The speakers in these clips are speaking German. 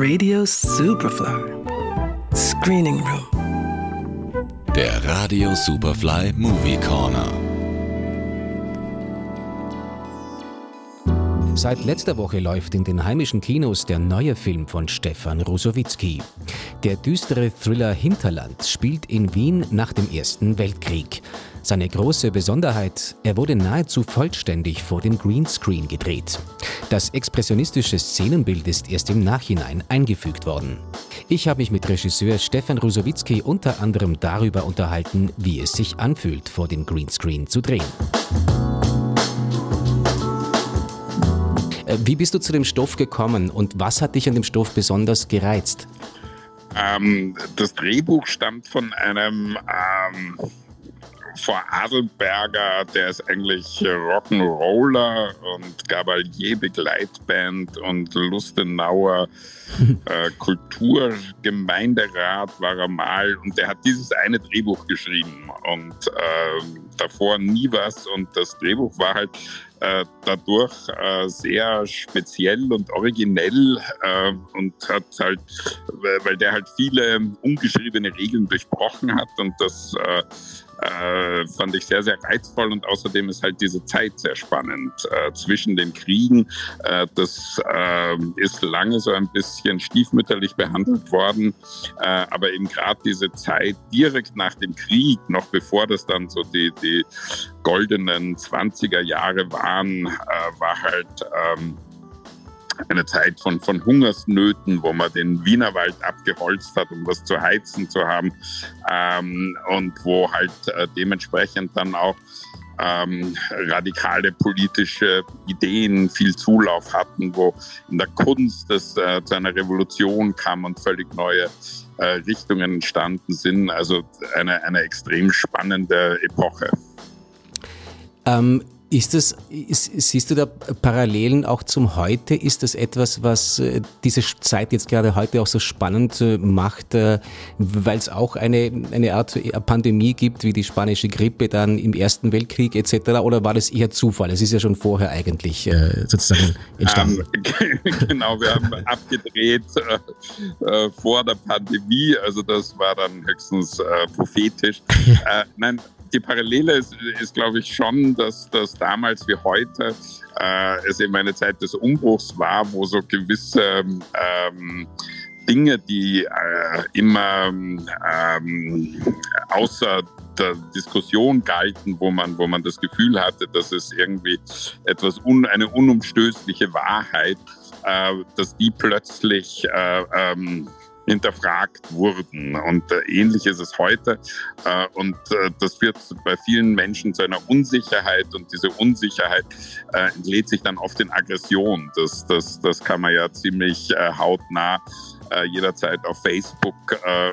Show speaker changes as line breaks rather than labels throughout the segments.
Radio Superfly. Screening Room.
Der Radio Superfly Movie Corner.
Seit letzter Woche läuft in den heimischen Kinos der neue Film von Stefan Rusowitzki. Der düstere Thriller Hinterland spielt in Wien nach dem Ersten Weltkrieg. Seine große Besonderheit, er wurde nahezu vollständig vor dem Greenscreen gedreht. Das expressionistische Szenenbild ist erst im Nachhinein eingefügt worden. Ich habe mich mit Regisseur Stefan Rusowitzki unter anderem darüber unterhalten, wie es sich anfühlt, vor dem Greenscreen zu drehen. Wie bist du zu dem Stoff gekommen und was hat dich an dem Stoff besonders gereizt?
Ähm, das Drehbuch stammt von einem ähm, vor Adelberger, der ist eigentlich Rock'n'Roller und Gabalier Begleitband und Lustenauer äh, Kulturgemeinderat war er mal und der hat dieses eine Drehbuch geschrieben und äh, davor nie was und das Drehbuch war halt äh, dadurch äh, sehr speziell und originell äh, und hat halt, weil der halt viele ungeschriebene Regeln durchbrochen hat und das äh, fand ich sehr, sehr reizvoll und außerdem ist halt diese Zeit sehr spannend äh, zwischen den Kriegen. Äh, das äh, ist lange so ein bisschen stiefmütterlich behandelt worden, äh, aber eben gerade diese Zeit direkt nach dem Krieg, noch bevor das dann so die, die goldenen 20er Jahre waren, äh, war halt ähm, eine Zeit von, von Hungersnöten, wo man den Wienerwald abgeholzt hat, um was zu heizen zu haben ähm, und wo halt äh, dementsprechend dann auch ähm, radikale politische Ideen viel Zulauf hatten, wo in der Kunst es äh, zu einer Revolution kam und völlig neue äh, Richtungen entstanden sind. Also eine, eine extrem spannende Epoche.
Ähm, ist das, ist, siehst du da Parallelen auch zum Heute? Ist das etwas, was äh, diese Zeit jetzt gerade heute auch so spannend äh, macht, äh, weil es auch eine, eine Art Pandemie gibt, wie die spanische Grippe dann im Ersten Weltkrieg etc.? Oder war das eher Zufall? Es ist ja schon vorher eigentlich sozusagen entstanden.
Ähm, genau, wir haben abgedreht äh, vor der Pandemie, also das war dann höchstens äh, prophetisch. nein, die Parallele ist, ist glaube ich, schon, dass, dass damals wie heute äh, es eben eine Zeit des Umbruchs war, wo so gewisse ähm, Dinge, die äh, immer ähm, außer der Diskussion galten, wo man, wo man das Gefühl hatte, dass es irgendwie etwas un, eine unumstößliche Wahrheit, äh, dass die plötzlich äh, ähm, hinterfragt wurden. Und äh, ähnlich ist es heute. Äh, und äh, das führt bei vielen Menschen zu einer Unsicherheit und diese Unsicherheit entlädt sich dann oft in Aggression. Das, das, das kann man ja ziemlich hautnah jederzeit auf Facebook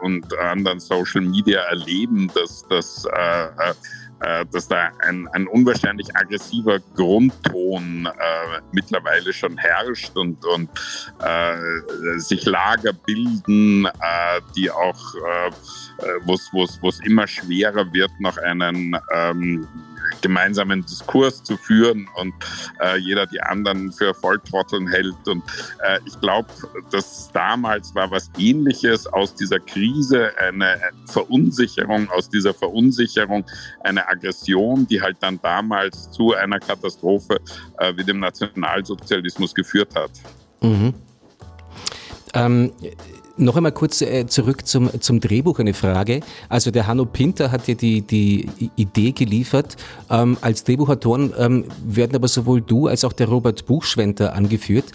und anderen Social Media erleben, dass das äh, dass da ein, ein unwahrscheinlich aggressiver Grundton äh, mittlerweile schon herrscht und, und äh, sich Lager bilden, äh, die auch, äh, wo es immer schwerer wird, noch einen ähm, gemeinsamen Diskurs zu führen und äh, jeder die anderen für Volltrotteln hält. Und äh, ich glaube, dass damals war was Ähnliches aus dieser Krise, eine Verunsicherung, aus dieser Verunsicherung eine Aggression, die halt dann damals zu einer Katastrophe äh, wie dem Nationalsozialismus geführt hat.
Mhm. Ähm, noch einmal kurz äh, zurück zum, zum Drehbuch eine Frage. Also der Hanno Pinter hat ja die, die Idee geliefert. Ähm, als Drehbuchautoren ähm, werden aber sowohl du als auch der Robert Buchschwenter angeführt.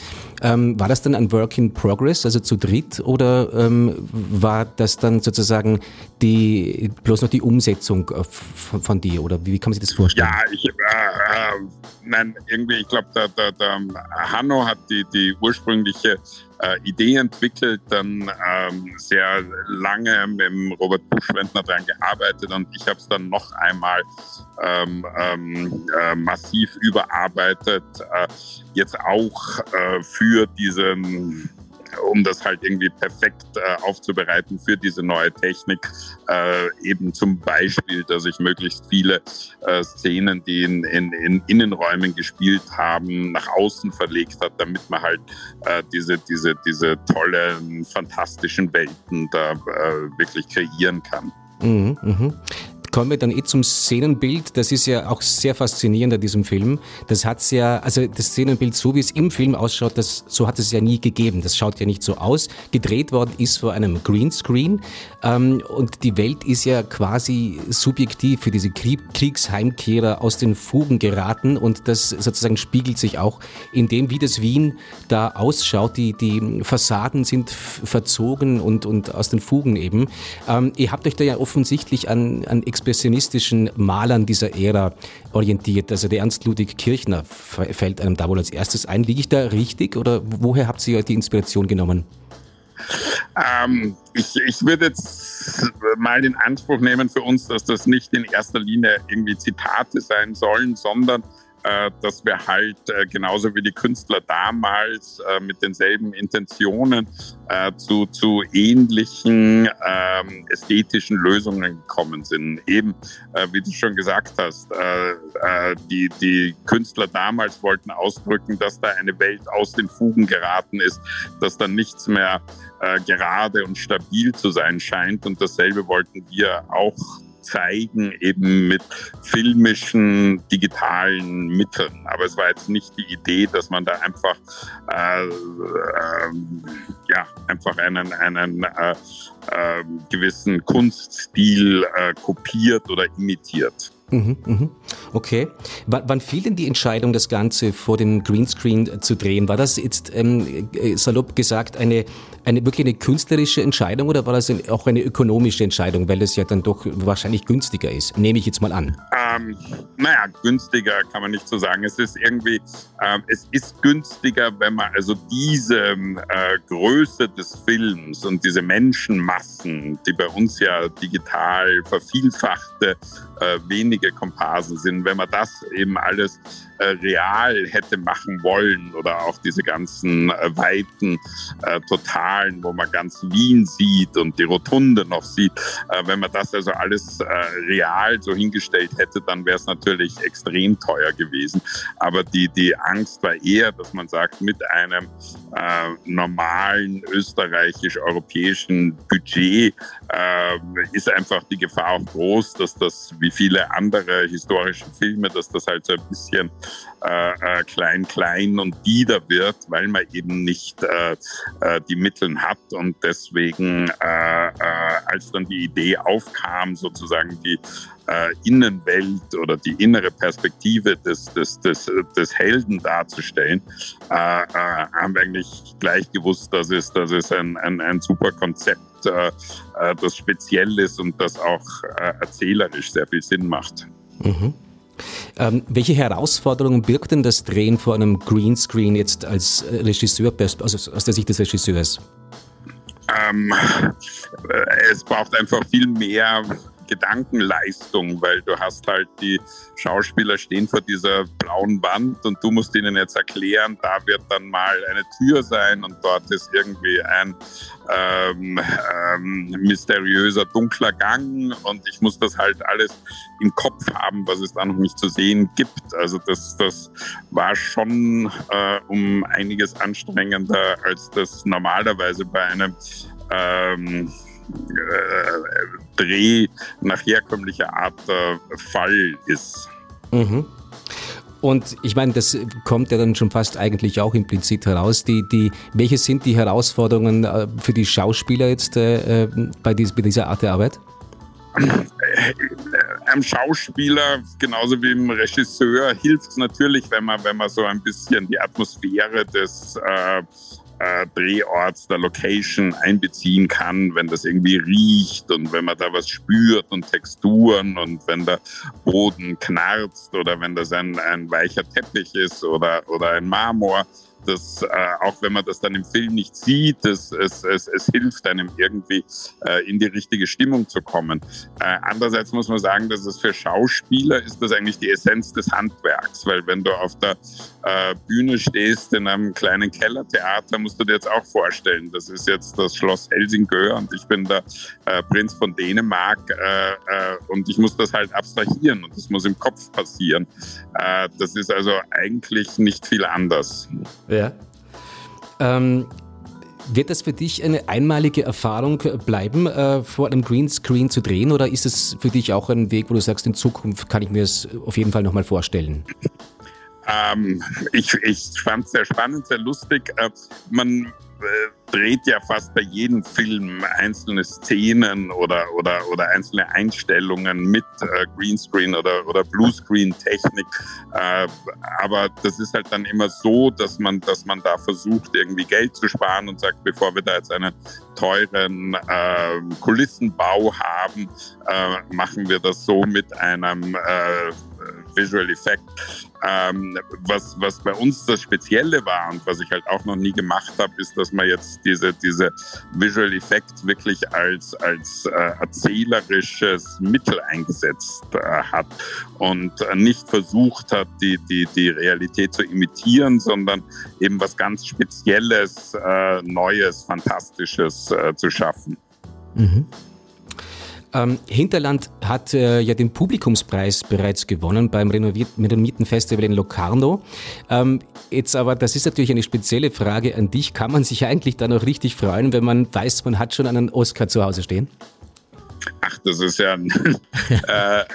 Ähm, war das dann ein Work in Progress, also zu dritt, oder ähm, war das dann sozusagen die, bloß noch die Umsetzung äh, von, von dir? Oder wie, wie, kann man sich das vorstellen?
Ja, ich, äh, äh, nein, irgendwie, ich glaube, der, der, der Hanno hat die, die ursprüngliche äh, Idee entwickelt, dann ähm, sehr lange mit Robert Buschwendner daran gearbeitet und ich habe es dann noch einmal ähm, ähm, äh, massiv überarbeitet, äh, jetzt auch äh, für diesen um das halt irgendwie perfekt äh, aufzubereiten für diese neue Technik. Äh, eben zum Beispiel, dass ich möglichst viele äh, Szenen, die in, in, in, Innenräumen gespielt haben, nach außen verlegt hat, damit man halt äh, diese, diese, diese tollen, fantastischen Welten da äh, wirklich kreieren kann.
Mhm, mh kommen wir dann eh zum Szenenbild. Das ist ja auch sehr faszinierend an diesem Film. Das hat's ja, also das Szenenbild, so wie es im Film ausschaut, das, so hat es ja nie gegeben. Das schaut ja nicht so aus. Gedreht worden ist vor einem Greenscreen. Ähm, und die Welt ist ja quasi subjektiv für diese Krieg Kriegsheimkehrer aus den Fugen geraten. Und das sozusagen spiegelt sich auch in dem, wie das Wien da ausschaut. Die, die Fassaden sind verzogen und, und aus den Fugen eben. Ähm, ihr habt euch da ja offensichtlich an, an expressionistischen Malern dieser Ära orientiert. Also der Ernst Ludwig Kirchner fällt einem da wohl als erstes ein. Liege ich da richtig oder woher habt ihr die Inspiration genommen?
Ähm, ich, ich würde jetzt mal den Anspruch nehmen für uns, dass das nicht in erster Linie irgendwie Zitate sein sollen, sondern dass wir halt äh, genauso wie die Künstler damals äh, mit denselben Intentionen zu, zu ähnlichen ähm, ästhetischen Lösungen gekommen sind. Eben, wie du schon gesagt hast, die, die Künstler damals wollten ausdrücken, dass da eine Welt aus den Fugen geraten ist, dass da nichts mehr gerade und stabil zu sein scheint. Und dasselbe wollten wir auch zeigen, eben mit filmischen, digitalen Mitteln. Aber es war jetzt nicht die Idee, dass man da einfach, äh, äh, ja, einfach einen, einen äh, ähm, gewissen Kunststil äh, kopiert oder imitiert.
Mhm, mhm. Okay. Wann fiel denn die Entscheidung, das Ganze vor dem Greenscreen zu drehen? War das jetzt ähm, äh, salopp gesagt eine, eine wirklich eine künstlerische Entscheidung oder war das auch eine ökonomische Entscheidung, weil es ja dann doch wahrscheinlich günstiger ist? Nehme ich jetzt mal an.
Ähm, naja, günstiger kann man nicht so sagen. Es ist irgendwie, ähm, es ist günstiger, wenn man also diese äh, Größe des Films und diese Menschenmassen, die bei uns ja digital vervielfachte äh, wenige Komparsen sind. Wenn man das eben alles real hätte machen wollen oder auch diese ganzen äh, weiten äh, Totalen, wo man ganz Wien sieht und die Rotunde noch sieht, äh, wenn man das also alles äh, real so hingestellt hätte, dann wäre es natürlich extrem teuer gewesen. Aber die, die Angst war eher, dass man sagt, mit einem normalen österreichisch-europäischen Budget ist einfach die Gefahr auch groß, dass das wie viele andere historische Filme, dass das halt so ein bisschen äh, äh, klein, klein und bieder wird, weil man eben nicht äh, äh, die Mittel hat und deswegen, äh, äh, als dann die Idee aufkam, sozusagen die Innenwelt oder die innere Perspektive des, des, des, des Helden darzustellen, haben wir eigentlich gleich gewusst, dass es, dass es ein, ein, ein super Konzept, das speziell ist und das auch erzählerisch sehr viel Sinn macht.
Mhm. Ähm, welche Herausforderungen birgt denn das Drehen vor einem Greenscreen jetzt als Regisseur, also aus der Sicht des Regisseurs?
Ähm, es braucht einfach viel mehr Gedankenleistung, weil du hast halt die Schauspieler stehen vor dieser blauen Wand und du musst ihnen jetzt erklären, da wird dann mal eine Tür sein und dort ist irgendwie ein ähm, ähm, mysteriöser dunkler Gang und ich muss das halt alles im Kopf haben, was es da noch nicht zu sehen gibt. Also das, das war schon äh, um einiges anstrengender, als das normalerweise bei einem ähm, äh, Dreh nach herkömmlicher Art der Fall ist.
Mhm. Und ich meine, das kommt ja dann schon fast eigentlich auch implizit heraus. Die, die, welche sind die Herausforderungen äh, für die Schauspieler jetzt äh, äh bei, dies, bei dieser Art der Arbeit?
Einem Schauspieler, genauso wie dem Regisseur, hilft es natürlich, wenn man, wenn man so ein bisschen die Atmosphäre des äh, äh, Drehorts, der Location einbeziehen kann, wenn das irgendwie riecht und wenn man da was spürt und Texturen und wenn der Boden knarzt oder wenn das ein, ein weicher Teppich ist oder, oder ein Marmor, das, äh, auch wenn man das dann im Film nicht sieht, es, es, es, es hilft einem irgendwie äh, in die richtige Stimmung zu kommen. Äh, andererseits muss man sagen, dass es für Schauspieler ist das eigentlich die Essenz des Handwerks, weil wenn du auf der äh, Bühne stehst in einem kleinen Kellertheater, musst du dir jetzt auch vorstellen, das ist jetzt das Schloss Helsingör und ich bin der äh, Prinz von Dänemark äh, und ich muss das halt abstrahieren und das muss im Kopf passieren. Das ist also eigentlich nicht viel anders.
Ja. Ähm, wird das für dich eine einmalige Erfahrung bleiben, äh, vor einem Greenscreen zu drehen oder ist es für dich auch ein Weg, wo du sagst, in Zukunft kann ich mir es auf jeden Fall nochmal vorstellen?
Ähm, ich ich fand es sehr spannend, sehr lustig. Äh, man dreht ja fast bei jedem Film einzelne Szenen oder, oder, oder einzelne Einstellungen mit äh, Greenscreen oder, oder Bluescreen-Technik. Äh, aber das ist halt dann immer so, dass man, dass man da versucht, irgendwie Geld zu sparen und sagt, bevor wir da jetzt einen teuren äh, Kulissenbau haben, äh, machen wir das so mit einem äh, Visual Effect. Ähm, was, was bei uns das Spezielle war und was ich halt auch noch nie gemacht habe, ist, dass man jetzt diese, diese Visual Effect wirklich als, als äh, erzählerisches Mittel eingesetzt äh, hat und nicht versucht hat, die, die, die Realität zu imitieren, sondern eben was ganz Spezielles, äh, Neues, Fantastisches äh, zu schaffen.
Mhm. Ähm, Hinterland hat äh, ja den Publikumspreis bereits gewonnen beim renommierten Festival in Locarno. Ähm, jetzt aber, das ist natürlich eine spezielle Frage an dich. Kann man sich eigentlich dann auch richtig freuen, wenn man weiß, man hat schon einen Oscar zu Hause stehen?
Ach, das ist ja ein, äh, äh,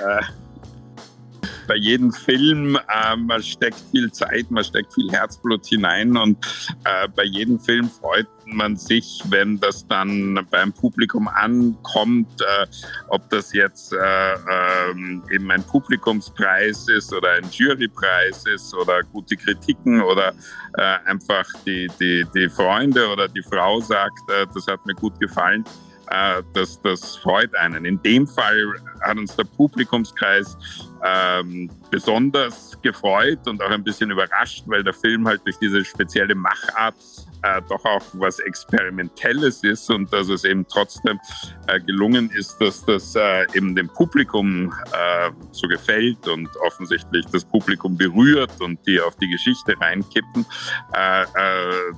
bei jedem Film, äh, man steckt viel Zeit, man steckt viel Herzblut hinein und äh, bei jedem Film freut man sich, wenn das dann beim Publikum ankommt, äh, ob das jetzt äh, ähm, eben ein Publikumspreis ist oder ein Jurypreis ist oder gute Kritiken oder äh, einfach die, die, die Freunde oder die Frau sagt, äh, das hat mir gut gefallen äh, das, das freut einen. In dem Fall hat uns der Publikumskreis ähm, besonders gefreut und auch ein bisschen überrascht, weil der Film halt durch diese spezielle Machart äh, doch auch was Experimentelles ist und dass es eben trotzdem äh, gelungen ist, dass das äh, eben dem Publikum äh, so gefällt und offensichtlich das Publikum berührt und die auf die Geschichte reinkippen. Äh, äh,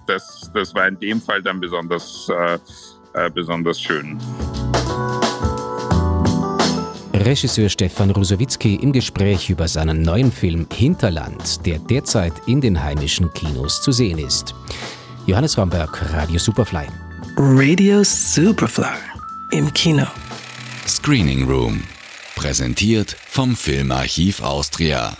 das, das war in dem Fall dann besonders äh, besonders schön.
Regisseur Stefan Rusowitzki im Gespräch über seinen neuen Film Hinterland, der derzeit in den heimischen Kinos zu sehen ist. Johannes Romberg, Radio Superfly.
Radio Superfly im Kino.
Screening Room. Präsentiert vom Filmarchiv Austria.